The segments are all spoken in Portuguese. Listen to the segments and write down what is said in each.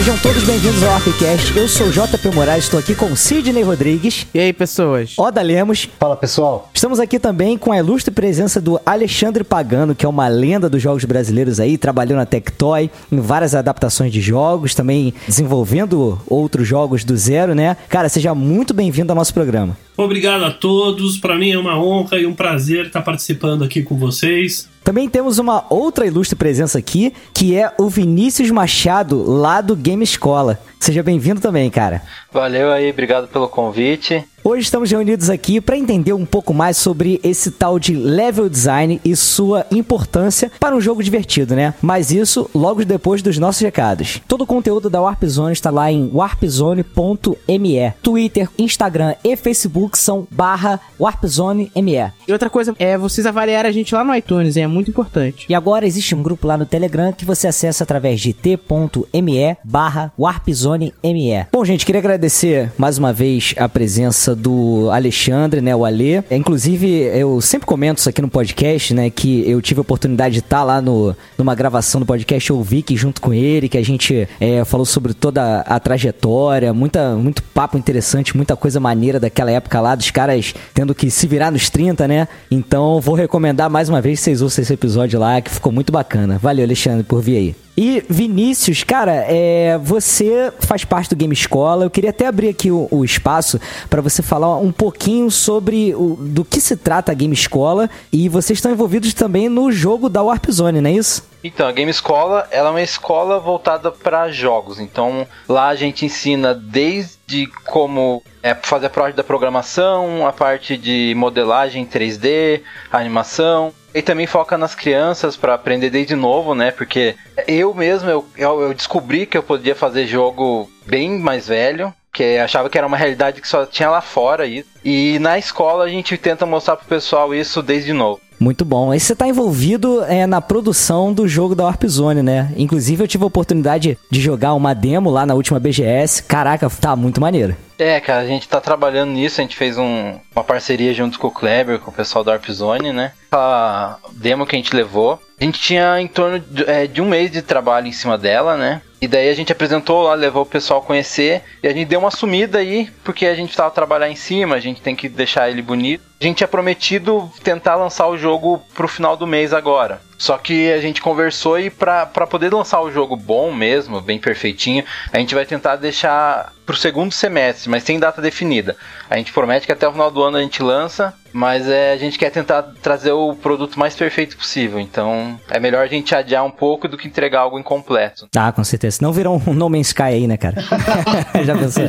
Sejam todos bem-vindos ao Warpcast. Eu sou o JP Moraes, estou aqui com Sidney Rodrigues. E aí, pessoas? Oda Lemos. Fala, pessoal. Estamos aqui também com a ilustre presença do Alexandre Pagano, que é uma lenda dos jogos brasileiros aí, trabalhou na Tectoy em várias adaptações de jogos, também desenvolvendo outros jogos do zero, né? Cara, seja muito bem-vindo ao nosso programa. Obrigado a todos. Para mim é uma honra e um prazer estar participando aqui com vocês. Também temos uma outra ilustre presença aqui, que é o Vinícius Machado, lá do Game Escola. Seja bem-vindo também, cara. Valeu aí, obrigado pelo convite. Hoje estamos reunidos aqui para entender um pouco mais sobre esse tal de level design e sua importância para um jogo divertido, né? Mas isso logo depois dos nossos recados. Todo o conteúdo da Warp Zone está lá em warpzone.me. Twitter, Instagram e Facebook são barra warpzone.me. E outra coisa é vocês avaliarem a gente lá no iTunes, hein? é muito importante. E agora existe um grupo lá no Telegram que você acessa através de t.me barra warpzone.me. Bom, gente, queria agradecer mais uma vez a presença do Alexandre, né, o Alê. Inclusive, eu sempre comento isso aqui no podcast, né, que eu tive a oportunidade de estar lá no, numa gravação do podcast, eu ouvi que junto com ele, que a gente é, falou sobre toda a trajetória, muita, muito papo interessante, muita coisa maneira daquela época lá, dos caras tendo que se virar nos 30, né? Então, vou recomendar mais uma vez que vocês ouçam esse episódio lá, que ficou muito bacana. Valeu, Alexandre, por vir aí. E Vinícius, cara, é, você faz parte do Game Escola. Eu queria até abrir aqui o, o espaço para você falar um pouquinho sobre o, do que se trata a Game Escola e vocês estão envolvidos também no jogo da Warp Zone, não é isso? Então, a Game Escola ela é uma escola voltada para jogos. Então, lá a gente ensina desde como é, fazer a parte da programação, a parte de modelagem 3D, animação. E também foca nas crianças para aprender desde novo, né? Porque eu mesmo eu, eu descobri que eu podia fazer jogo bem mais velho, que achava que era uma realidade que só tinha lá fora aí. E na escola a gente tenta mostrar pro pessoal isso desde novo. Muito bom. Aí você está envolvido é, na produção do jogo da Warp Zone, né? Inclusive eu tive a oportunidade de jogar uma demo lá na última BGS. Caraca, tá muito maneiro. É, cara, a gente tá trabalhando nisso, a gente fez um, uma parceria junto com o Kleber, com o pessoal da Warp Zone, né? A demo que a gente levou. A gente tinha em torno de, é, de um mês de trabalho em cima dela, né? E daí a gente apresentou lá, levou o pessoal a conhecer. E a gente deu uma sumida aí, porque a gente precisava trabalhar em cima, a gente tem que deixar ele bonito. A gente tinha prometido tentar lançar o jogo pro final do mês agora. Só que a gente conversou e para poder lançar o jogo bom mesmo, bem perfeitinho, a gente vai tentar deixar pro segundo semestre, mas sem data definida. A gente promete que até o final do ano a gente lança, mas é, a gente quer tentar trazer o produto mais perfeito possível. Então é melhor a gente adiar um pouco do que entregar algo incompleto. Ah, com certeza. Não virou um No Man's Sky aí, né, cara? Já pensou?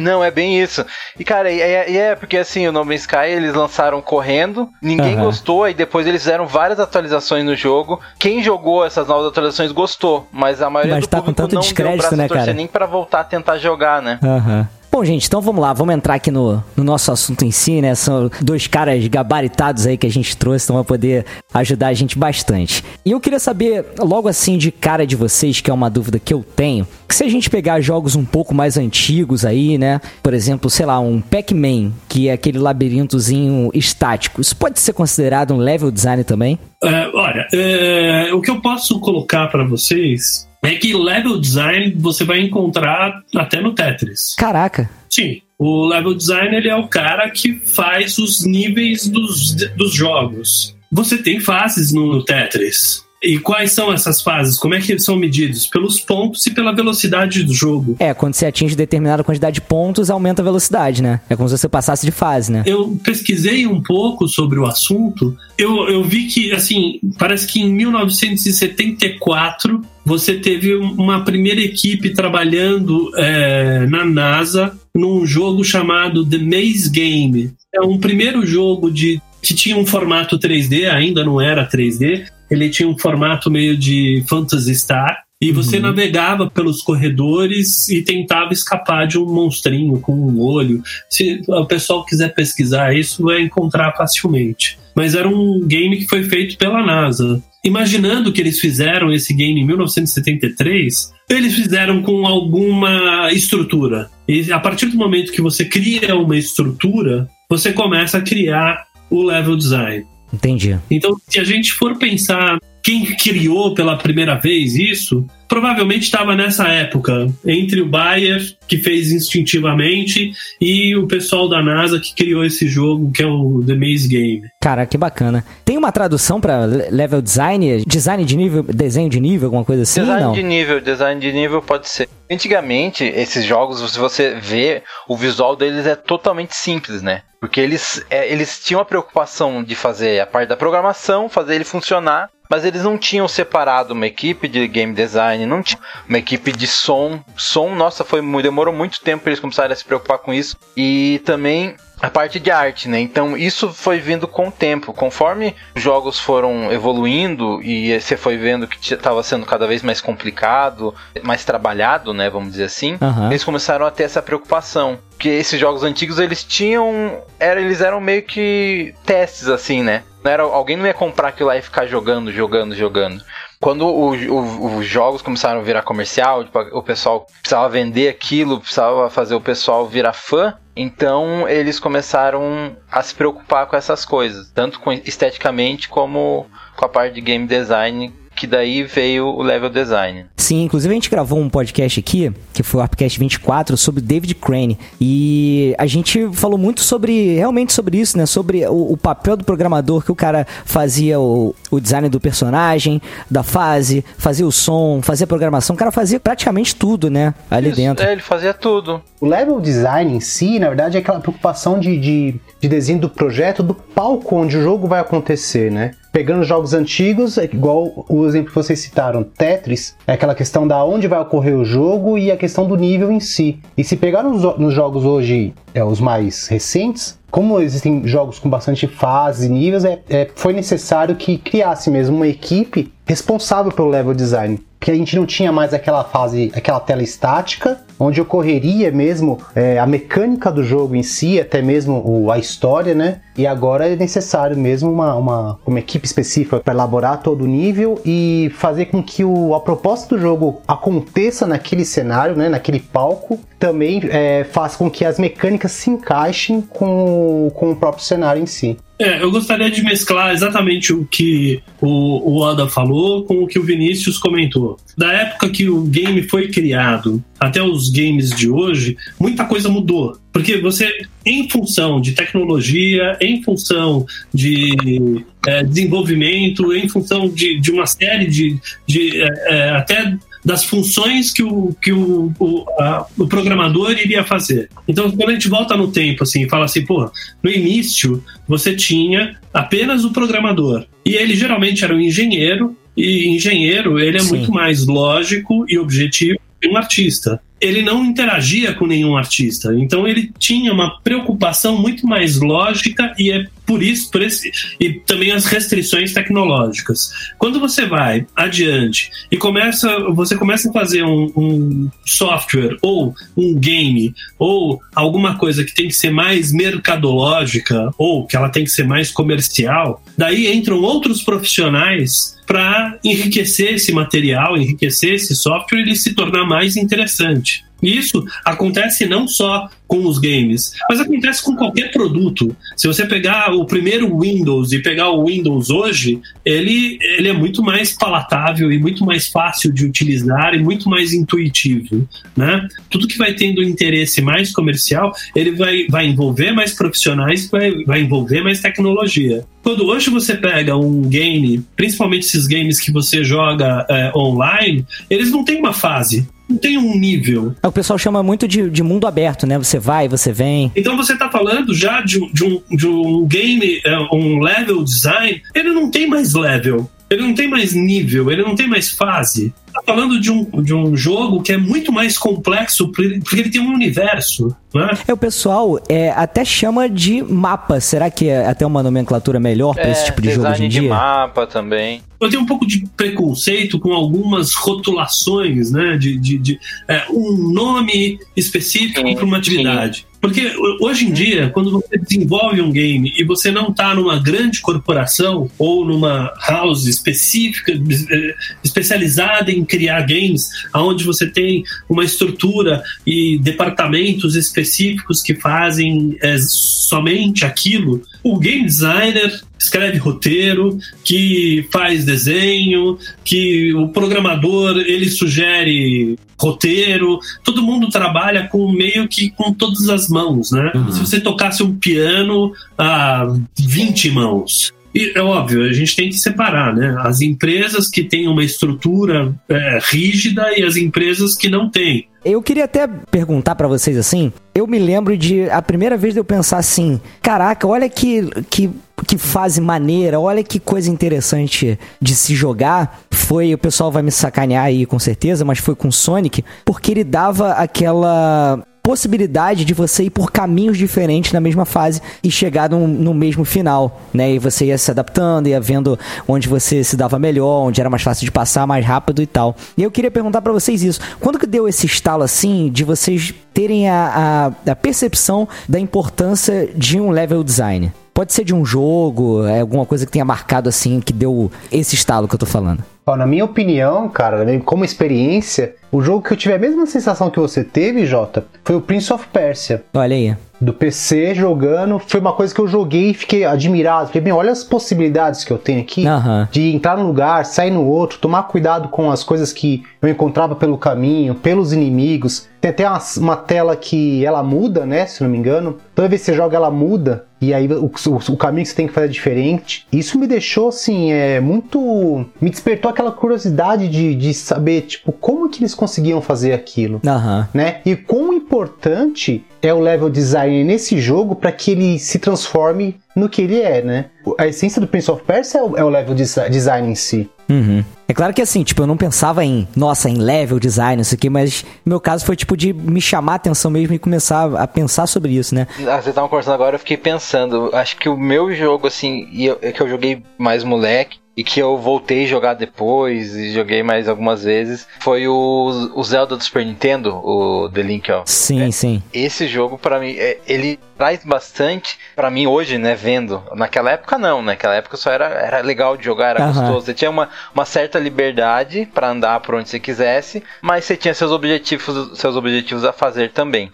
Não, é bem isso. E, cara, é, é, porque assim, o No Man's Sky eles lançaram correndo, ninguém uhum. gostou, e depois eles fizeram várias atualizações no jogo. Quem jogou essas novas atualizações gostou, mas a maioria mas do tá público com tanto não descrédito, deu né, cara? nem para voltar a tentar jogar, né? Aham. Uhum. Bom, gente, então vamos lá, vamos entrar aqui no, no, nosso assunto em si, né? São dois caras gabaritados aí que a gente trouxe, então vai poder ajudar a gente bastante. E eu queria saber, logo assim, de cara de vocês, que é uma dúvida que eu tenho, que se a gente pegar jogos um pouco mais antigos aí, né? Por exemplo, sei lá, um Pac-Man, que é aquele labirintozinho estático, isso pode ser considerado um level design também? É, olha, é, o que eu posso colocar para vocês é que level design você vai encontrar até no Tetris. Caraca. Sim. O level design ele é o cara que faz os níveis dos, dos jogos. Você tem fases no, no Tetris. E quais são essas fases? Como é que eles são medidos? Pelos pontos e pela velocidade do jogo. É, quando você atinge determinada quantidade de pontos, aumenta a velocidade, né? É como se você passasse de fase, né? Eu pesquisei um pouco sobre o assunto. Eu, eu vi que, assim, parece que em 1974 você teve uma primeira equipe trabalhando é, na NASA num jogo chamado The Maze Game. É um primeiro jogo de que tinha um formato 3D, ainda não era 3D, ele tinha um formato meio de Phantasy Star. E você uhum. navegava pelos corredores e tentava escapar de um monstrinho com um olho. Se o pessoal quiser pesquisar isso, vai encontrar facilmente. Mas era um game que foi feito pela NASA. Imaginando que eles fizeram esse game em 1973, eles fizeram com alguma estrutura. E a partir do momento que você cria uma estrutura, você começa a criar o level design. Entendi. Então, se a gente for pensar quem criou pela primeira vez isso, provavelmente estava nessa época, entre o Bayer, que fez instintivamente, e o pessoal da NASA que criou esse jogo, que é o The Maze Game. Cara, que bacana. Tem uma tradução pra level design? Design de nível, desenho de nível, alguma coisa assim? Design não? de nível, design de nível pode ser. Antigamente, esses jogos, se você vê, o visual deles é totalmente simples, né? Porque eles, é, eles tinham a preocupação de fazer a parte da programação, fazer ele funcionar, mas eles não tinham separado uma equipe de game design, não tinha uma equipe de som. Som, nossa, foi demorou muito tempo para eles começarem a se preocupar com isso. E também a parte de arte, né? Então isso foi vindo com o tempo. Conforme os jogos foram evoluindo e você foi vendo que estava sendo cada vez mais complicado, mais trabalhado, né? Vamos dizer assim, Aham. eles começaram a ter essa preocupação. Porque esses jogos antigos eles tinham. Era, eles eram meio que testes, assim, né? Não era, alguém não ia comprar aquilo lá e ficar jogando, jogando, jogando. Quando o- o- os jogos começaram a virar comercial, tipo, o pessoal precisava vender aquilo, precisava fazer o pessoal virar fã, então eles começaram a se preocupar com essas coisas, tanto com esteticamente como com a parte de game design, que daí veio o level design. Sim, inclusive a gente gravou um podcast aqui, que foi o Arpcast 24, sobre David Crane. E a gente falou muito sobre, realmente sobre isso, né? Sobre o, o papel do programador, que o cara fazia o, o design do personagem, da fase, fazia o som, fazia a programação. O cara fazia praticamente tudo, né? Ali Isso, dentro. é, ele fazia tudo. O level design em si, na verdade, é aquela preocupação de, de, de desenho do projeto, do palco onde o jogo vai acontecer, né? Pegando jogos antigos, é igual o exemplo que vocês citaram, Tetris, é aquela questão da onde vai ocorrer o jogo e a questão do nível em si. E se pegar nos, nos jogos hoje, é, os mais recentes, como existem jogos com bastante fases e níveis, é, é, foi necessário que criasse mesmo uma equipe responsável pelo level design. Que a gente não tinha mais aquela fase, aquela tela estática, onde ocorreria mesmo é, a mecânica do jogo em si, até mesmo o- a história, né? E agora é necessário mesmo uma, uma, uma equipe específica para elaborar todo o nível e fazer com que o, a proposta do jogo aconteça naquele cenário, né? Naquele palco, também é, faz com que as mecânicas se encaixem com, com o próprio cenário em si. É, eu gostaria de mesclar exatamente o que o, o Oda falou com o que o Vinícius comentou. Da época que o game foi criado até os games de hoje, muita coisa mudou. Porque você, em função de tecnologia, em função de é, desenvolvimento, em função de, de uma série de, de é, é, até das funções que o, que o, o, a- o programador iria fazer. Então, quando a gente volta no tempo assim, e fala assim, pô, no início você tinha apenas o programador. E ele geralmente era um engenheiro, e engenheiro ele é Sim. muito mais lógico e objetivo que um artista. Ele não interagia com nenhum artista, então ele tinha uma preocupação muito mais lógica e é por isso, por esse, e também as restrições tecnológicas. Quando você vai adiante e começa, você começa a fazer um, um software ou um game ou alguma coisa que tem que ser mais mercadológica ou que ela tem que ser mais comercial, daí entram outros profissionais para enriquecer esse material, enriquecer esse software e ele se tornar mais interessante. Isso acontece não só com os games, mas acontece com qualquer produto. Se você pegar o primeiro Windows e pegar o Windows hoje, ele, ele é muito mais palatável e muito mais fácil de utilizar e muito mais intuitivo. Né? Tudo que vai tendo interesse mais comercial, ele vai, vai envolver mais profissionais, vai, vai envolver mais tecnologia. Quando hoje você pega um game, principalmente esses games que você joga é, online, eles não têm uma fase, não tem um nível. É o pessoal chama muito de, de mundo aberto, né? Você vai, você vem. Então você está falando já de, um- de, um, de um game, é, um level design, ele não tem mais level, ele não tem mais nível, ele não tem mais fase. Tá falando de um, de um jogo que é muito mais complexo porque ele tem um universo, né? É, o pessoal é, até chama de mapa. Será que é até uma nomenclatura melhor pra esse tipo de jogo hoje É, em de dia? mapa também. eu tenho um pouco de preconceito com algumas rotulações, né? De, de, de, é, um nome específico Sim, para uma atividade. Porque ho- hoje em dia, quando você desenvolve um game e você não está numa grande corporação ou numa house específica, eh, especializada em criar games, onde você tem uma estrutura e departamentos específicos específicos que fazem é, somente aquilo. O game designer escreve roteiro, que faz desenho, que o programador ele sugere roteiro, todo mundo trabalha com meio que com todas as mãos, né? Uhum. Se você tocasse um piano a 20 mãos. E é óbvio, a gente tem que separar, né? As empresas que têm uma estrutura é, rígida e as empresas que não têm. Eu queria até perguntar pra vocês assim. Eu me lembro de a primeira vez de eu pensar assim: caraca, olha que, que, que fase maneira, olha que coisa interessante de se jogar. Foi, o pessoal vai me sacanear aí com certeza, mas foi com Sonic, porque ele dava aquela possibilidade de você ir por caminhos diferentes na mesma fase e chegar no, no mesmo final, né? E você ia se adaptando, ia vendo onde você se dava melhor, onde era mais fácil de passar, mais rápido e tal. E eu queria perguntar pra vocês isso. Quando que deu esse estalo assim de vocês terem a, a, a percepção da importância de um level design? Pode ser de um jogo, é alguma coisa que tenha marcado assim, que deu esse estalo que eu tô falando. Ó, na minha opinião, cara, como experiência, o jogo que eu tive a mesma sensação que você teve, Jota, foi o Prince of Persia. Olha aí. Do PC jogando, foi uma coisa que eu joguei e fiquei admirado. Fiquei, bem, olha as possibilidades que eu tenho aqui Aham. de entrar num lugar, sair no outro, tomar cuidado com as coisas que eu encontrava pelo caminho, pelos inimigos. Tem até uma, uma tela que ela muda, né? Se não me engano. Toda vez que você joga, ela muda. E aí o, o, o caminho que você tem que fazer é diferente. Isso me deixou, assim, é muito. Me despertou aquela curiosidade de, de saber, tipo, como que eles conseguiam fazer aquilo. Aham. Né? E quão importante é o level design nesse jogo para que ele se transforme no que ele é, né? A essência do Prince of Persia é o, é o level desi- design em si. Uhum. É claro que assim, tipo, eu não pensava em, nossa, em level design, isso aqui, mas meu caso foi tipo de me chamar a atenção mesmo e começar a pensar sobre isso, né? Ah, vocês estavam conversando agora, eu fiquei pensando. Acho que o meu jogo, assim, e eu- é que eu joguei mais moleque, e que eu voltei a jogar depois, e joguei mais algumas vezes, foi o, o Zelda do Super Nintendo, o The Link, ó. Sim, sim. Esse jogo, pra mim, é- ele traz bastante pra mim hoje, né, vendo. Naquela época não, naquela época só era, era legal de jogar, era Aham. gostoso. Você tinha uma, uma certa liberdade pra andar por onde você quisesse, mas você tinha seus objetivos, seus objetivos a fazer também.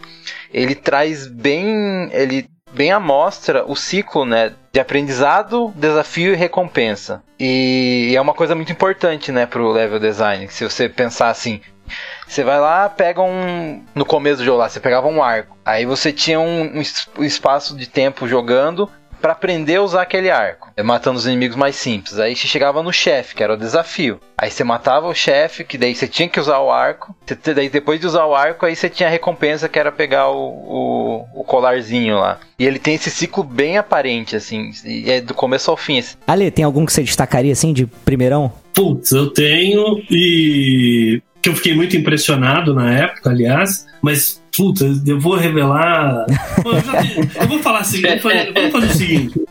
Ele traz bem, ele bem à mostra o ciclo, né, de aprendizado, desafio e recompensa. E é uma coisa muito importante, né, pro level design. Se você pensar assim, você vai lá, pega um. No começo do jogo lá, você pegava um arco. Aí você tinha um, um espaço de tempo jogando pra aprender a usar aquele arco, eh, matando os inimigos mais simples. Aí você chegava no chefe, que era o desafio. Aí você matava o chefe, que daí você tinha que usar o arco. Você- daí depois de usar o arco, aí você tinha a recompensa que era pegar o, o, o colarzinho lá. E ele tem esse ciclo bem aparente, assim, e é do começo ao fim. assim. Ale, tem algum que você destacaria assim de primeirão? Putz, eu tenho e que eu fiquei muito impressionado na época, aliás, mas puta, eu vou revelar. Bom, eu, já tenho- eu vou falar assim, vamos fazer, vamos fazer o seguinte.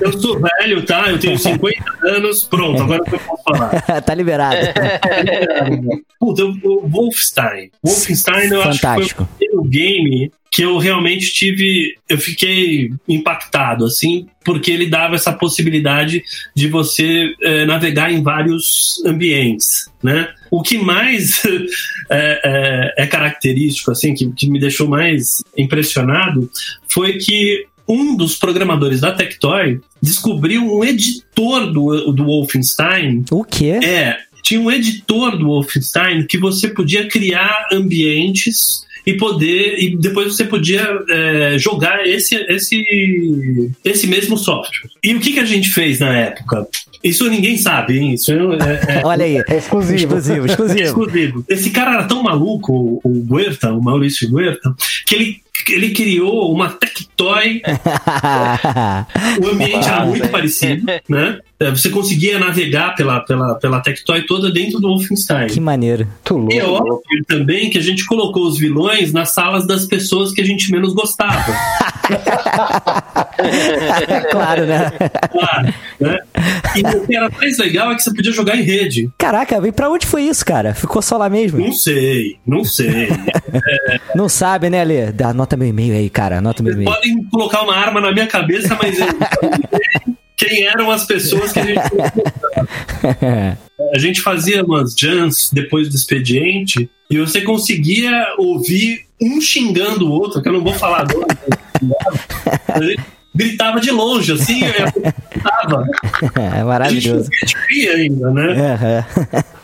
Eu sou velho, tá? Eu tenho 50 anos, pronto, agora eu posso falar. tá liberado. Puta, o Wolfenstein. Wolfenstein eu acho que foi Fantástico. o primeiro game que eu realmente tive. Eu fiquei impactado, assim, porque ele dava essa possibilidade de você eh, navegar em vários ambientes, né? O que mais é, é- é característico, assim, que, que me deixou mais impressionado foi que um dos programadores da Tectoy descobriu um editor do, do Wolfenstein O quê? é, tinha um editor do Wolfenstein que você podia criar ambientes e poder e depois você podia é, jogar esse, esse esse mesmo software. E o que, que a gente fez na época? Isso ninguém sabe, hein? Isso é, é- Olha aí. É exclusivo. Exclusivo, é exclusivo. exclusivo. Esse cara era tão maluco, o- o Huerta, o Maurício Huerta, que ele, ele criou uma Tectoy o ambiente era muito parecido, né? É, Você conseguia navegar pela, pela, pela Tectoy toda dentro do Wolfenstein. que maneiro. Muito E é louco. óbvio também que a gente colocou os vilões nas salas das pessoas que a gente menos gostava. claro, né? Claro, né? E o que era mais legal é que você podia jogar em rede. Caraca, e pra onde foi isso, cara? Ficou só lá mesmo? Não sei, não sei. Não sabe, né, Ale? Dá- Anota meu e-mail aí, cara. Anota meu e-mail. podem colocar uma arma na minha cabeça, mas eu quem eram as pessoas que a gente. a gente fazia umas jams depois do expediente e você conseguia ouvir um xingando o outro, que eu não vou falar agora. a gente gritava de longe, assim, eu gritava. É A maravilhoso. gente cria ainda, né? Aham.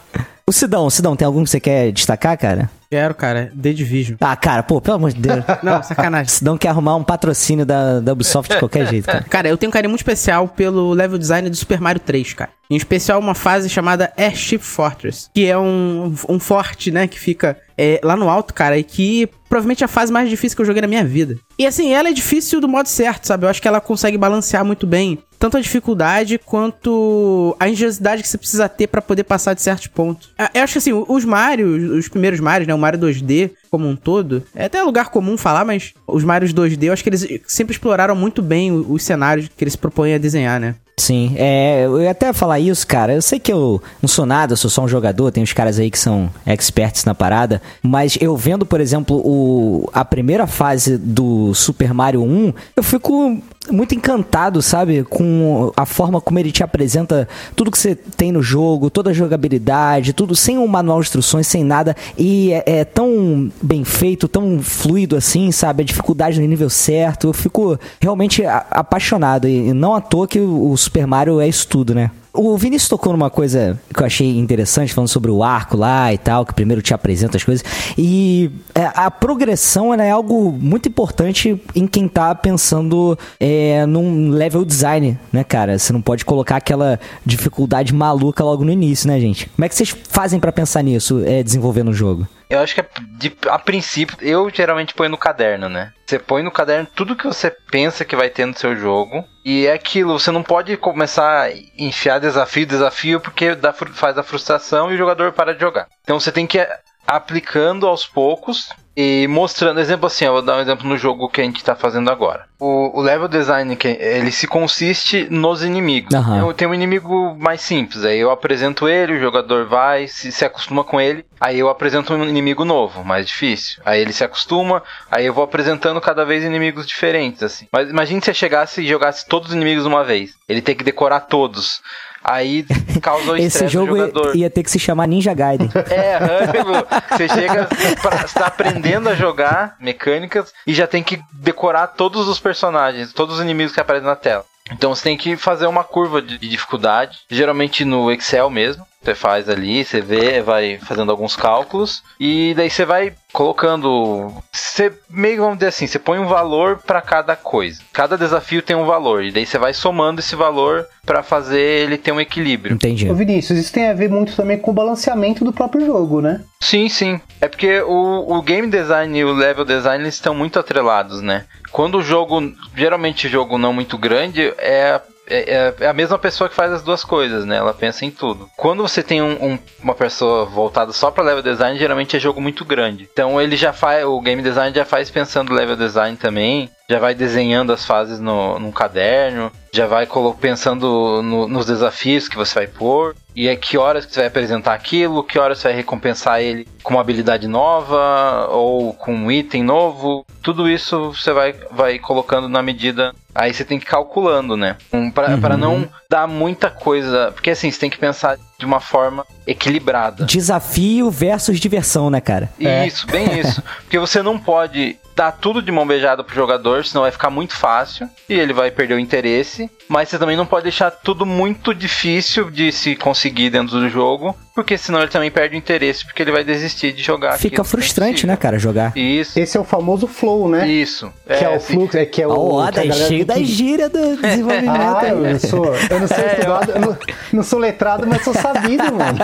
O Sidão, Sidão, tem algum que você quer destacar, cara? Quero, cara. The Division. Ah, cara, pô, pelo amor de Deus. Não, sacanagem. Sidão quer arrumar um patrocínio da, da Ubisoft de qualquer jeito, cara. Cara, eu tenho um carinho muito especial pelo level design do Super Mario 3, cara. Em especial uma fase chamada Airship Fortress, que é um, um forte, né, que fica é, lá no alto, cara, e que provavelmente é a fase mais difícil que eu joguei na minha vida. E assim, ela é difícil do modo certo, sabe? Eu acho que ela consegue balancear muito bem tanto a dificuldade quanto a engenhosidade que você precisa ter pra poder passar de certos pontos. Ah, Eu acho que assim, os Mario, os primeiros Marios, né, o Mario 2D como um todo, é até lugar comum falar, mas os Marios 2D, eu acho que eles sempre exploraram muito bem os cenários que eles propõem a desenhar, né? Sim, é, eu ia até falar isso, cara. Eu sei que eu não sou nada, eu sou só um jogador, tem uns caras aí que são experts na parada, mas eu vendo, por exemplo, o, a primeira fase do Super Mario 1, eu fico muito encantado, sabe, com a forma como ele te apresenta tudo que você tem no jogo, toda a jogabilidade, tudo sem um manual de instruções, sem nada, e é, é tão bem feito, tão fluido assim, sabe, a dificuldade no nível certo, eu fico realmente apaixonado, e não à toa que o Super Mario é isso tudo, né? O Vinícius tocou numa coisa que eu achei interessante, falando sobre o arco lá e tal, que primeiro te apresenta as coisas. E é, a progressão é algo muito importante em quem tá pensando é, num level design, né, cara? Você não pode colocar aquela dificuldade maluca logo no início, né, gente? Como é que vocês fazem pra pensar nisso, é, desenvolvendo o jogo? Eu acho que é de- a princípio, eu geralmente ponho no caderno, né? Você põe no caderno tudo que você pensa que vai ter no seu jogo. E é aquilo, você não pode começar a enfiar desafio, desafio, porque dá, faz a frustração e o jogador para de jogar. Então você tem que ir aplicando aos poucos e mostrando. Exemplo assim, eu vou dar um exemplo no jogo que a gente tá fazendo agora. O, o level design, que ele se consiste nos inimigos. Aham. Eu tenho um inimigo mais simples, aí eu apresento ele, o jogador vai, se, se acostuma com ele, aí eu apresento um inimigo novo, mais difícil. Aí ele se acostuma, aí eu vou apresentando cada vez inimigos diferentes, assim. Mas imagine se você chegasse e jogasse todos os inimigos de uma vez. Ele tem que decorar todos. Aí causa o Esse jogo ia, jogador. ia ter que se chamar Ninja Gaiden. É, Hannibal, você chega, pra, você tá aprendendo a jogar mecânicas e já tem que decorar todos os personagens, todos os inimigos que aparecem na tela. Então você tem que fazer uma curva de dificuldade, geralmente no Excel mesmo. Você faz ali, você vê, vai fazendo alguns cálculos e daí você vai colocando. Você meio vamos dizer assim, você põe um valor para cada coisa. Cada desafio tem um valor e daí você vai somando esse valor para fazer ele ter um equilíbrio. Entendi. Ô Vinícius, isso tem a ver muito também com o balanceamento do próprio jogo, né? Sim, sim. É porque o, o game design e o level design eles estão muito atrelados, né? Quando o jogo, geralmente jogo não muito grande, é, é, é a mesma pessoa que faz as duas coisas, né? Ela pensa em tudo. Quando você tem um- um- uma pessoa voltada só para level design, geralmente é jogo muito grande. Então ele já faz, o game design já faz pensando level design também, já vai desenhando as fases no, num caderno, já vai pensando no- nos desafios que você vai pôr. E é que horas que você vai apresentar aquilo, que horas você vai recompensar ele com uma habilidade nova ou com um item novo. Tudo isso você vai, vai colocando na medida. Aí você tem que ir calculando, né? Um, pra, pra não dar muita coisa. Porque assim, você tem que pensar de uma forma equilibrada. Desafio versus diversão, né, cara? É. Isso, bem isso. Porque você não pode dar tudo de mão beijada pro jogador, senão vai ficar muito fácil e ele vai perder o interesse. Mas você também não pode deixar tudo muito difícil de se conseguir dentro do jogo, porque senão ele também perde o interesse, porque ele vai desistir de jogar. Fica é frustrante, né, cara, jogar. Isso, Esse é o famoso flow, né? isso. Que é, o assim, fluxo, é que é o. Ó, o que é cheio da gíria do desenvolvimento. Ah, eu não sou, eu não sou É, estudado, eu não, não sou letrado, mas sou sabido, mano.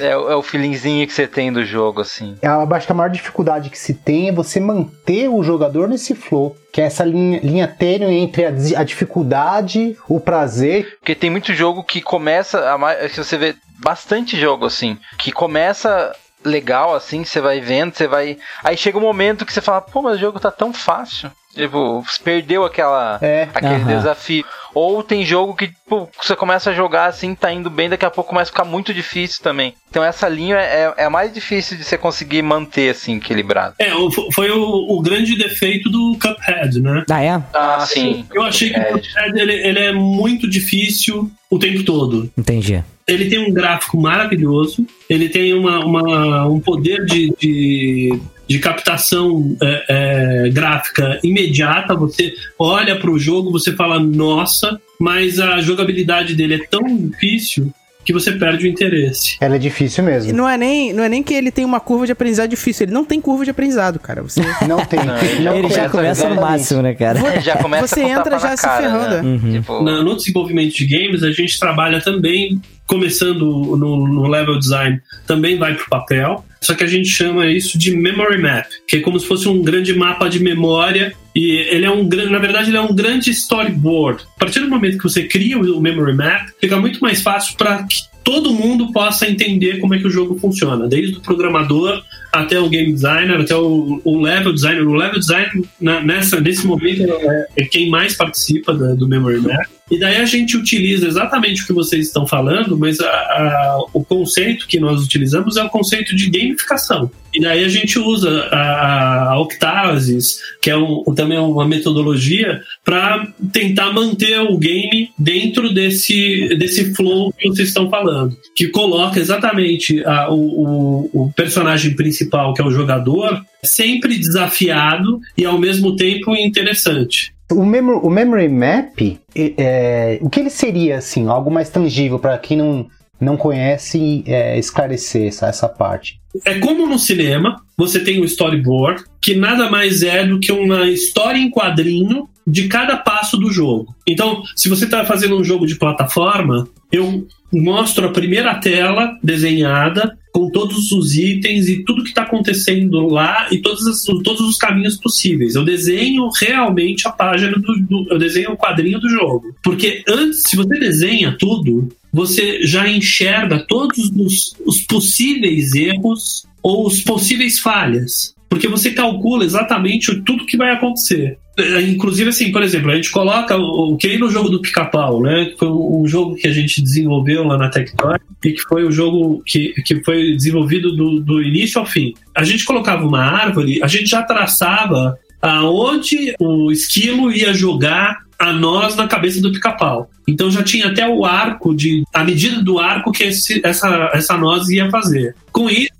é, o- é o feelingzinho que você tem do jogo, assim. Eu acho que a maior dificuldade que se tem é você manter o jogador nesse flow, que é essa linha, linha tênue entre a, a dificuldade, o prazer. Porque tem muito jogo que começa. A, se você vê bastante jogo assim, que começa legal assim, você vai vendo, você vai. Aí chega um momento que você fala, pô, mas o jogo tá tão fácil. Tipo, perdeu aquela, É. aquele Aham. desafio. Ou tem jogo que tipo, você começa a jogar assim, tá indo bem, daqui a pouco começa a ficar muito difícil também. Então essa linha é, é a mais difícil de você conseguir manter assim, equilibrado. É, foi o, o grande defeito do Cuphead, né? Ah, é? Ah, sim. Eu achei que o Cuphead. Cuphead ele, ele é muito difícil o tempo todo. Entendi. Ele tem um gráfico maravilhoso, ele tem uma, uma- um poder de, de, de captação é, é, gráfica imediata. Você olha para o jogo, você fala, nossa, mas a jogabilidade dele é tão difícil que você perde o interesse. Ela é difícil E mesmo. Não é, nem, não é nem que ele tem uma curva de aprendizado difícil, ele não tem curva de aprendizado, cara. Você, Não tem. Não, ele não Ele já tem. começa no máximo, né, cara? Ele já começa Você entra já se cara, ferrando. Né? Uhum. Tipo, no desenvolvimento de games, a gente trabalha também, começando no, no level design, também vai para o papel, só que a gente chama isso de memory map, que é como se fosse um grande mapa de memória, e ele é um grande, na verdade, ele é um grande storyboard. A partir do momento que você cria o memory map, fica muito mais fácil para que todo mundo possa entender como é que o jogo funciona, desde o programador até o game designer, até o, o level designer. O level designer, na- nessa, nesse momento, é, é quem mais participa do memory map. E daí a gente utiliza exatamente o que vocês estão falando, mas a- a- o conceito que nós utilizamos é o conceito de gamificação. E daí a gente usa a, a Octasis, que é um- também uma metodologia, para tentar manter o game dentro desse, desse flow que vocês estão falando, que coloca exatamente a- o, o- o personagem principal, que é o jogador, sempre desafiado e ao mesmo tempo interessante. O, memo- o Memory Map, é, o que ele seria, assim, algo mais tangível para quem não, não conhece é, esclarecer essa, essa parte? É como no cinema, você tem o storyboard, que nada mais é do que uma história em quadrinho de cada passo do jogo. Então, se você está fazendo um jogo de plataforma, eu mostro a primeira tela desenhada com todos os itens e tudo que está acontecendo lá e todos, todos os caminhos possíveis. Eu desenho realmente a página do, do- eu desenho o quadrinho do jogo, porque antes, se você desenha tudo, você já enxerga todos os, os possíveis erros ou os possíveis falhas. Porque você calcula exatamente tudo que vai acontecer. É, Inclusive, assim, por exemplo, a gente coloca o, o que no jogo do pica-pau, né? Que foi um jogo que a gente desenvolveu lá na Tectoy e que foi o jogo que, que foi desenvolvido do, do início ao fim. A gente colocava uma árvore, a gente já traçava aonde o esquilo ia jogar a nós na cabeça do pica-pau. Então já tinha até o arco de a medida do arco que esse, essa essa noz ia fazer. Com isso,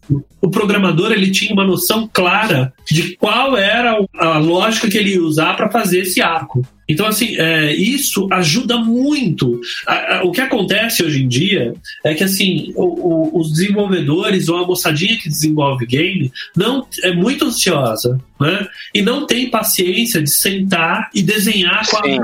o programador ele tinha uma noção clara de qual era a lógica que ele ia usar para fazer esse arco. Então, assim, é, isso ajuda muito. A- a- o que acontece hoje em dia é que, assim, o- o- os desenvolvedores ou a moçadinha que desenvolve game não é muito ansiosa, né? E não tem paciência de sentar e desenhar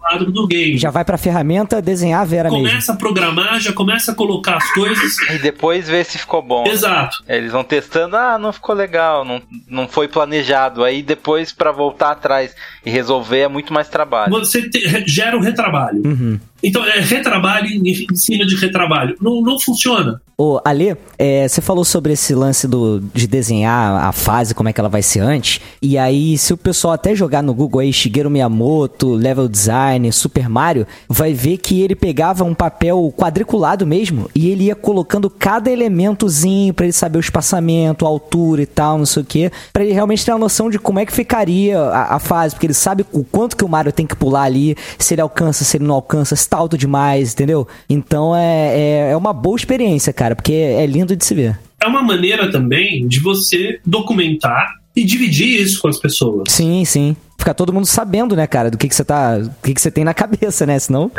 quadro do game. Já vai pra ferramenta desenhar a Vera mesmo. começa a programar, já começa a colocar as coisas. E depois ver se ficou bom. Exato. Eles vão testando, ah, não ficou legal, não, não foi planejado. Aí depois, pra voltar atrás e resolver, é muito mais trabalho. Você te- gera um retrabalho. Uhum. Então, é retrabalho em em cima de retrabalho. Não, não funciona. Ô, Ale, é, você falou sobre esse lance do, de desenhar a fase, como é que ela vai ser antes. E aí, se o pessoal até jogar no Google aí, Shigeru Miyamoto, Level Design, Super Mario, vai ver que ele pegava um papel quadriculado mesmo e ele ia colocando cada elementozinho pra ele saber o espaçamento, a altura e tal, não sei o que, pra ele realmente ter uma noção de como é que ficaria a, a fase, porque ele sabe o quanto que o Mario tem que pular ali, se ele alcança, se ele não alcança, se tá alto demais, entendeu? Então é, é, é uma boa experiência, cara, porque é lindo de se ver. É uma maneira também de você documentar e dividir isso com as pessoas. Sim, sim. Ficar todo mundo sabendo, né, cara, do que, que você tá. O que, que você tem na cabeça, né? Senão.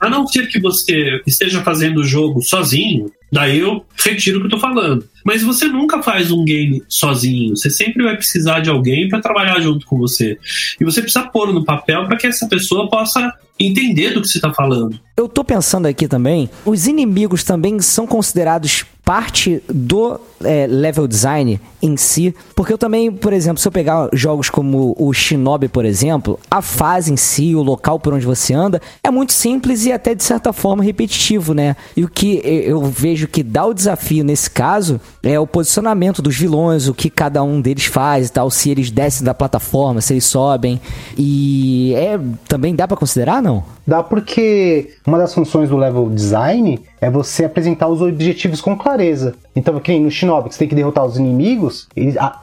A não ser que você esteja fazendo o jogo sozinho, daí eu retiro o que eu tô falando. Mas você nunca faz um game sozinho. Você sempre vai precisar de alguém para trabalhar junto com você. E você precisa pôr no papel para que essa pessoa possa entender do que você tá falando. Eu tô pensando aqui também, os inimigos também são considerados parte do é, level design em si, porque eu também, por exemplo, se eu pegar jogos como o Shinobi, por exemplo, a fase em si, o local por onde você anda, é muito simples e até de certa forma repetitivo, né? E o que eu vejo que dá o desafio nesse caso é o posicionamento dos vilões, o que cada um deles faz e tal, se eles descem da plataforma, se eles sobem. E é também dá para considerar, não? Dá porque uma das funções do level design é você apresentar os objetivos com clareza. Então, que no Shinobi, que você tem que derrotar os inimigos,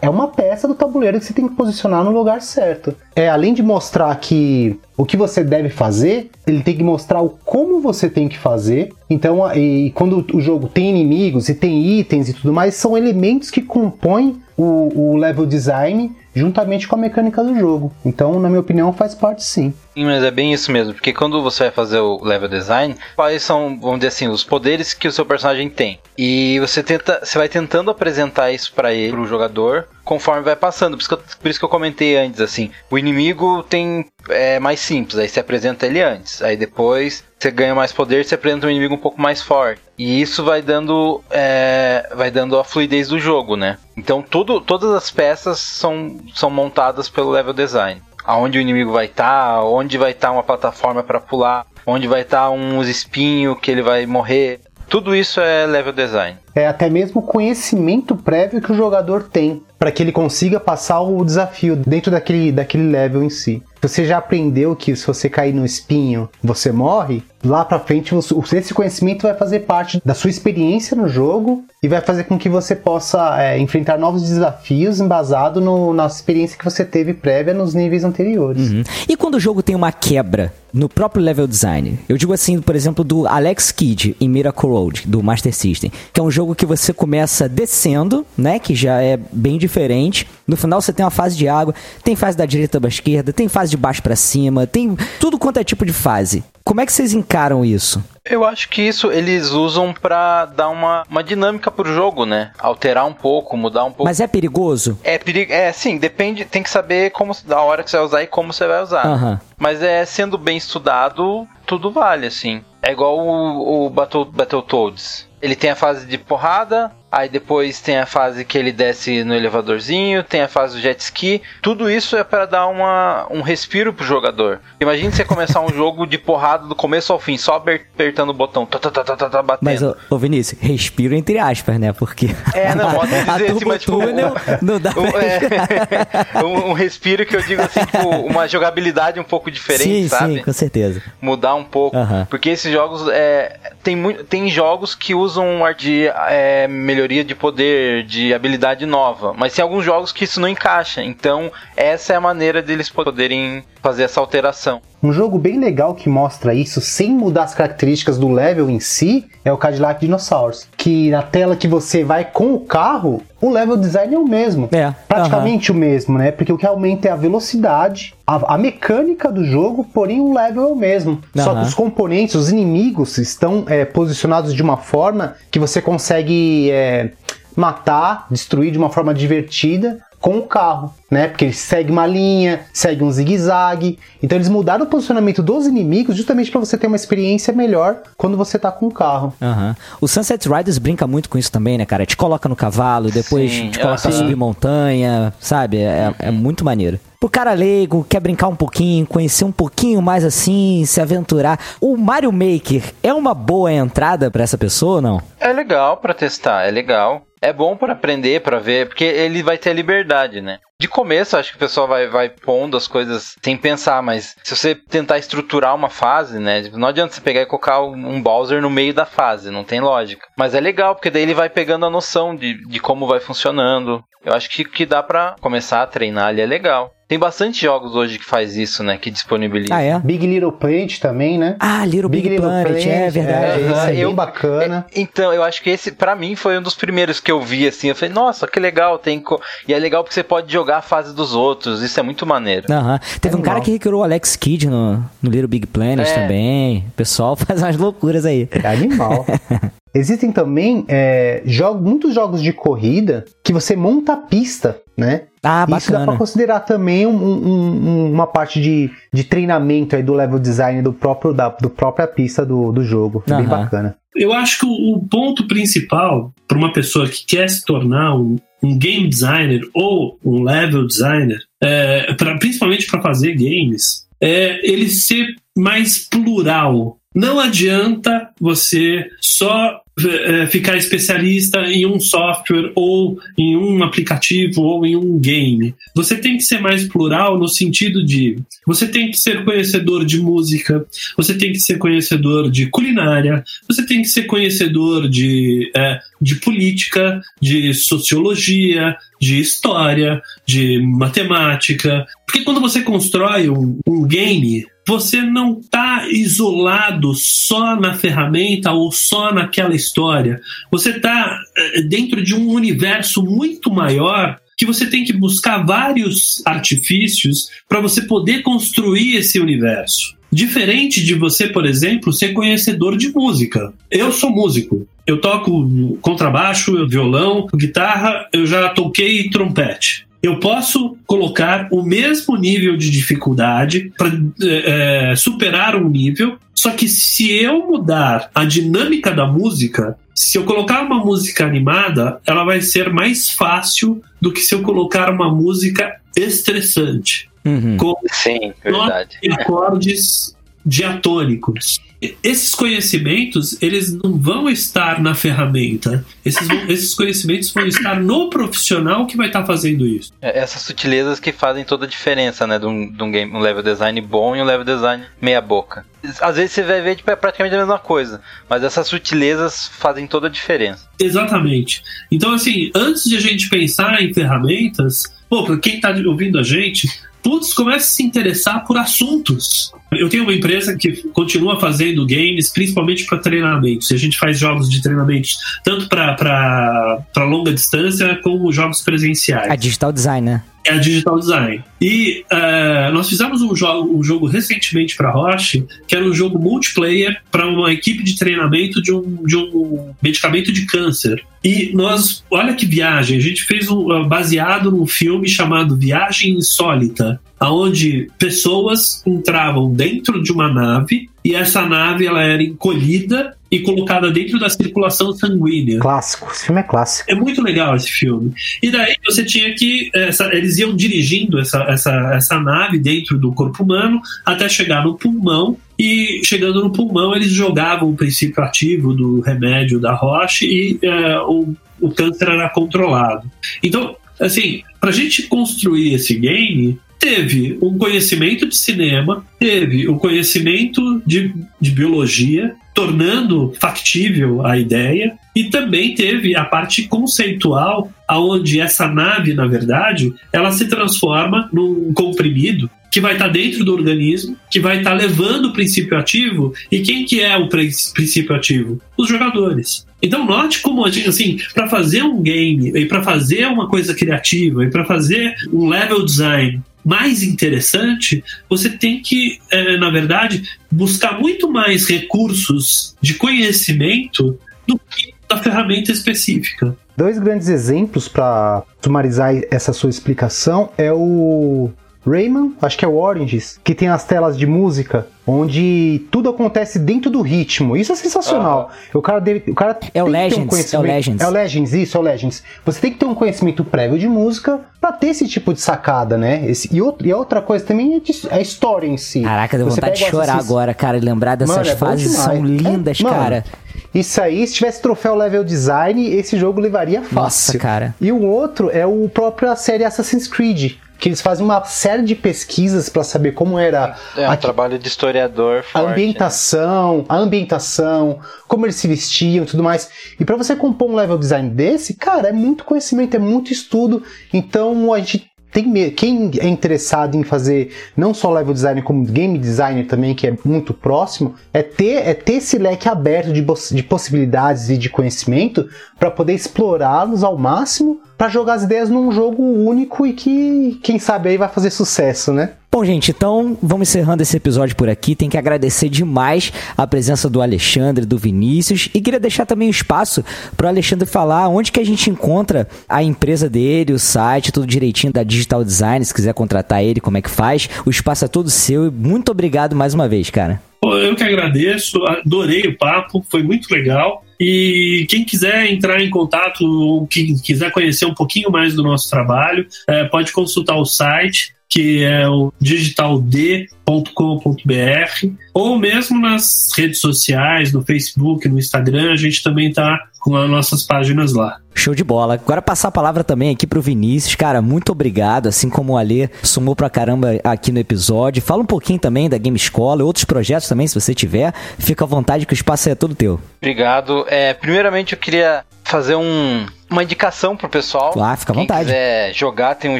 é uma peça do tabuleiro que você tem que posicionar no lugar certo. É, além de mostrar que o que você deve fazer, ele tem que mostrar o como você tem que fazer. Então, e quando o jogo tem inimigos e tem itens e tudo mais, são elementos que compõem o, o level design juntamente com a mecânica do jogo. Então, na minha opinião, faz parte sim. Sim, mas é bem isso mesmo, porque quando você vai fazer o level design, quais são, vamos dizer assim, os poderes que o seu personagem tem. E você tenta, você vai tentando apresentar isso para ele, pro jogador, conforme vai passando. Por isso, que eu, por isso que eu comentei antes, assim, o inimigo tem é mais simples, aí você apresenta ele antes, aí depois você ganha mais poder, você apresenta um inimigo um pouco mais forte. E isso vai dando, é, vai dando a fluidez do jogo, né? Então tudo, todas as peças são, são montadas pelo level design. Aonde o inimigo vai estar, tá, onde vai estar tá uma plataforma para pular, onde vai estar tá uns espinhos que ele vai morrer. Tudo isso é level design. É até mesmo o conhecimento prévio que o jogador tem para que ele consiga passar o desafio dentro daquele, daquele level em si. Você já aprendeu que se você cair no espinho, você morre? Lá pra frente, esse conhecimento vai fazer parte da sua experiência no jogo e vai fazer com que você possa é, enfrentar novos desafios embasado no, na experiência que você teve prévia nos níveis anteriores. Uhum. E quando o jogo tem uma quebra no próprio level design? Eu digo assim, por exemplo, do Alex Kidd em Miracle Road, do Master System, que é um jogo que você começa descendo, né, que já é bem diferente. No final você tem uma fase de água, tem fase da direita para esquerda, tem fase de baixo para cima, tem tudo quanto é tipo de fase. Como é que vocês encaram isso? Eu acho que isso eles usam para dar uma, uma dinâmica pro jogo, né? Alterar um pouco, mudar um pouco. Mas é perigoso? É perigo, é sim, depende, tem que saber como da hora que você vai usar e como você vai usar. Uhum. Mas é sendo bem estudado, tudo vale assim. É igual o, o Battle, Battletoads. Ele tem a fase de porrada, Aí depois tem a fase que ele desce no elevadorzinho, tem a fase do jet ski. Tudo isso é para dar uma, um respiro pro jogador. Imagine você começar um jogo de porrada do começo ao fim, só apertando o botão, tá, tá, tá, tá, tá, tá batendo. Mas, ô, ô Vinícius, respiro entre aspas, né? Porque. É, não, pode dizer assim, mas tipo. Túnel, não dá um, é, um, um, respiro que eu digo assim, tipo, uma jogabilidade um pouco diferente, sim, sabe? Sim, com certeza. Mudar um pouco. Uh -huh. Porque esses jogos. É, tem, tem jogos que usam de é, melhoria de poder, de habilidade nova. Mas tem alguns jogos que isso não encaixa. Então, essa é a maneira deles poderem fazer essa alteração. Um jogo bem legal que mostra isso sem mudar as características do level em si é o Cadillac Dinosaurs. Que na tela que você vai com o carro, o level design é o mesmo. É. Praticamente o mesmo, né? Porque o que aumenta é a velocidade, a, a mecânica do jogo, porém o level é o mesmo. Só que os componentes, os inimigos estão é, posicionados de uma forma que você consegue é, matar, destruir de uma forma divertida com o carro, né? Porque ele segue uma linha, segue um zigue-zague. Então eles mudaram o posicionamento dos inimigos justamente para você ter uma experiência melhor quando você tá com o carro. Uhum. O Sunset Riders brinca muito com isso também, né, cara? Te coloca no cavalo, depois sim, te coloca pra subir montanha, sabe? É, é muito maneiro. Pro cara leigo, quer brincar um pouquinho, conhecer um pouquinho mais assim, se aventurar. O Mario Maker é uma boa entrada para essa pessoa ou não? É legal para testar, é legal. É bom para aprender, para ver, porque ele vai ter a liberdade, né? De começo, acho que o pessoal vai, vai pondo as coisas sem pensar, mas se você tentar estruturar uma fase, né? Tipo, não adianta você pegar e colocar um Bowser no meio da fase, não tem lógica. Mas é legal, porque daí ele vai pegando a noção de, de como vai funcionando. Eu acho que, que dá para começar a treinar ali, é legal. Tem bastante jogos hoje que faz isso, né? Que disponibiliza. Ah, é? Big Little Planet também, né? Ah, Little Big, Big Little Planet, Planet, é verdade. É, esse é eu, bem bacana. É, então, eu acho que esse, para mim, foi um dos primeiros que eu vi, assim. Eu falei, nossa, que legal. Tem co... E é legal porque você pode jogar a fase dos outros. Isso é muito maneiro. Uhum. Teve é um cara que recriou o Alex Kidd no, no Little Big Planet é. também. O pessoal faz umas loucuras aí. É animal. Existem também é, jogos, muitos jogos de corrida que você monta a pista, né? Ah, Isso dá pra bacana. considerar também um- um- um- uma parte de, de treinamento aí do level design do próprio da do própria pista do, do jogo. É bem bacana. Eu acho que o, o ponto principal para uma pessoa que quer se tornar um, um game designer ou um level designer, é, pra- principalmente para fazer games, é ele ser mais plural. Não adianta você só é, ficar especialista em um software ou em um aplicativo ou em um game. Você tem que ser mais plural no sentido de você tem que ser conhecedor de música, você tem que ser conhecedor de culinária, você tem que ser conhecedor de, é, de política, de sociologia, de história, de matemática. Porque quando você constrói um, um game, você não está isolado só na ferramenta ou só naquela história. Você está dentro de um universo muito maior que você tem que buscar vários artifícios para você poder construir esse universo. Diferente de você, por exemplo, ser conhecedor de música. Eu sou músico. Eu toco contrabaixo, violão, guitarra, eu já toquei trompete. Eu posso colocar o mesmo nível de dificuldade para é, superar um nível, só que se eu mudar a dinâmica da música, se eu colocar uma música animada, ela vai ser mais fácil do que se eu colocar uma música estressante, Uhum. com Sim, verdade. e acordes diatônicos. Esses conhecimentos, eles não vão estar na ferramenta. Esses, vão- esses conhecimentos vão estar no profissional que vai estar fazendo isso. É, Essas sutilezas que fazem toda a diferença, né? De um, de um game, um level design bom e um level design meia boca. Às vezes você vai ver tipo, é praticamente a mesma coisa, mas essas sutilezas fazem toda a diferença. Exatamente. Então, assim, antes de a gente pensar em ferramentas, pô, pra quem tá ouvindo a gente, putz, comece a se interessar por assuntos. Eu tenho uma empresa que continua fazendo games, principalmente para treinamentos. E a gente faz jogos de treinamentos tanto para longa distância como jogos presenciais A digital design, né? é a Digital Design. E eh, nós fizemos um jogo, um jogo recentemente para Roche, que era um jogo multiplayer para uma equipe de treinamento de um, de um medicamento de câncer. E nós, olha que viagem, a gente fez um uh, baseado num filme chamado Viagem Insólita, aonde pessoas entravam dentro de uma nave e essa nave ela era encolhida e colocada dentro da circulação sanguínea. Clássico, esse filme é clássico. É muito legal esse filme. E daí você tinha que. essa- eles iam dirigindo essa, essa, essa nave dentro do corpo humano até chegar no pulmão. E chegando no pulmão, eles jogavam o princípio ativo do remédio da Roche e é, o, o câncer era controlado. Então, assim, pra gente construir esse game, teve um conhecimento de cinema, teve o conhecimento de, de biologia, tornando factível a ideia, e também teve a parte conceitual, aonde essa nave, na verdade, ela se transforma num comprimido que vai estar dentro do organismo, que vai estar levando o princípio ativo. E quem que é o prin- princípio ativo? Os jogadores. Então note como a gente, assim, para fazer um game e para fazer uma coisa criativa e para fazer um level design mais interessante, você tem que, eh, na verdade, buscar muito mais recursos de conhecimento do que da ferramenta específica. Dois grandes exemplos para sumarizar essa sua explicação é o Rayman, acho que é o Oranges, que tem as telas de música onde tudo acontece dentro do ritmo. Isso é sensacional. O cara deve, o cara É o tem que ter um Legends, é o Legends. É o Legends, isso, é o Legends. Você tem que ter um conhecimento prévio de música pra ter esse tipo de sacada, né? Esse- e, outro- e a outra coisa também é de- a história em si. Caraca, deu Você vontade de chorar Assassin's- agora, cara, e lembrar dessas Mano, é fases são lindas, É, mano, cara. Isso aí, se tivesse troféu level design, esse jogo levaria fácil. Nossa, cara. E o outro é o próprio a série Assassin's Creed, que eles fazem uma série de pesquisas pra saber como era É um a, trabalho de historiador a forte. né? ambientação, a ambientação, como eles se vestiam e tudo mais. E pra você compor um level design desse, cara, é muito conhecimento, é muito estudo. Então a gente tem quem é interessado em fazer não só level design como game designer também, que é muito próximo, é ter é ter esse leque aberto de, de possibilidades e de conhecimento para poder explorá-los ao máximo para jogar as ideias num jogo único e que, quem sabe aí vai fazer sucesso, né? Bom, gente, então vamos encerrando esse episódio por aqui. Tem que agradecer demais a presença do Alexandre, do Vinícius e queria deixar também um espaço para o Alexandre falar onde que a gente encontra a empresa dele, o site, tudo direitinho da Digital Design. Se quiser contratar ele, como é que faz? O espaço é todo seu e muito obrigado mais uma vez, cara. Eu que agradeço, adorei o papo, foi muito legal. E quem quiser entrar em contato ou quem quiser conhecer um pouquinho mais do nosso trabalho, é, pode consultar o site que é o digitald.com.br, ou mesmo nas redes sociais, no Facebook, no Instagram, a gente também tá com as nossas páginas lá. Show de bola. Agora passar a palavra também aqui pro Vinícius. Cara, muito obrigado, assim como o Alê sumou pra caramba aqui no episódio. Fala um pouquinho também da Game Escola e outros projetos também, se você tiver. Fica à vontade que o espaço é todo teu. Obrigado. É, primeiramente eu queria fazer um, uma indicação pro pessoal. Ah, fica à Quem vontade. quiser jogar, tem um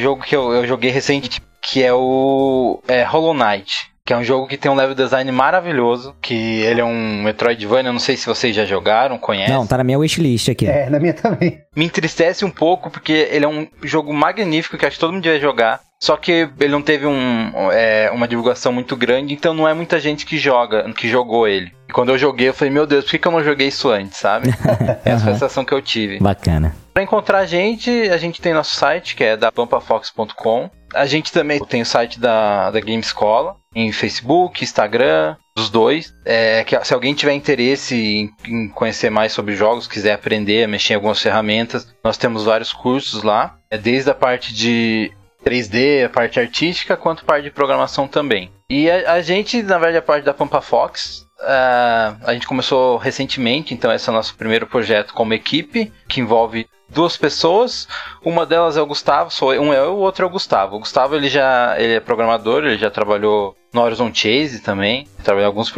jogo que eu, eu joguei recente, que é o é, Hollow Knight. Que é um jogo que tem um level design maravilhoso. Que ele é um Metroidvania. Eu não sei se vocês já jogaram, conhecem. Não, tá na minha wishlist aqui. É, na minha também. Me entristece um pouco, porque ele é um jogo magnífico que acho que todo mundo devia jogar. Só que ele não teve um, é, uma divulgação muito grande, então não é muita gente que joga, que jogou ele. E quando eu joguei, eu falei, meu Deus, por que, que eu não joguei isso antes, sabe? Essa foi a sensação que eu tive. Bacana. Para encontrar a gente, a gente tem nosso site, que é da pampafox.com. A gente também tem o site da, da Game Escola, em Facebook, Instagram, os dois. É, que, se alguém tiver interesse em, em conhecer mais sobre jogos, quiser aprender mexer em algumas ferramentas, nós temos vários cursos lá. É desde a parte de 3D, a parte artística, quanto a parte de programação também. E a, a gente, na verdade, a parte da Pampa Fox, uh, a gente começou recentemente, então esse é o nosso primeiro projeto como equipe, que envolve duas pessoas. Uma delas é o Gustavo, sou um é eu, o outro é o Gustavo. O Gustavo ele já ele é programador, ele já trabalhou no Horizon Chase também. Trabalha, alguns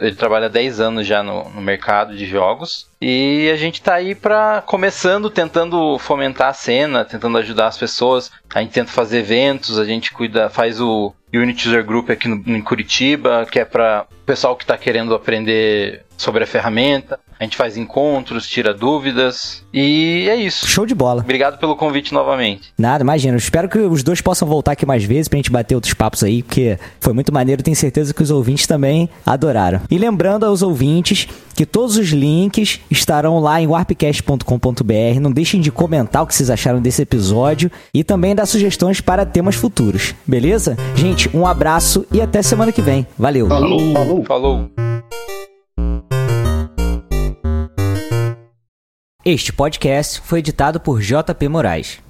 ele trabalha 10 anos já no, no mercado de jogos. E a gente tá aí para começando, tentando fomentar a cena, tentando ajudar as pessoas. A gente tenta fazer eventos, a gente cuida, faz o Unity User Group aqui no, em Curitiba, que é para o pessoal que está querendo aprender sobre a ferramenta. A gente faz encontros, tira dúvidas. E é isso. Show de bola. Obrigado pelo convite novamente. Nada, imagina. Eu espero que os dois possam voltar aqui mais vezes pra gente bater outros papos aí, porque foi muito maneiro. Tenho certeza que os ouvintes também adoraram. E lembrando aos ouvintes que todos os links estarão lá em warpcast.com.br. Não deixem de comentar o que vocês acharam desse episódio e também dar sugestões para temas futuros. Beleza? Gente, um abraço e até semana que vem. Valeu. Falou. Falou. Falou. Este podcast foi editado por JP Moraes.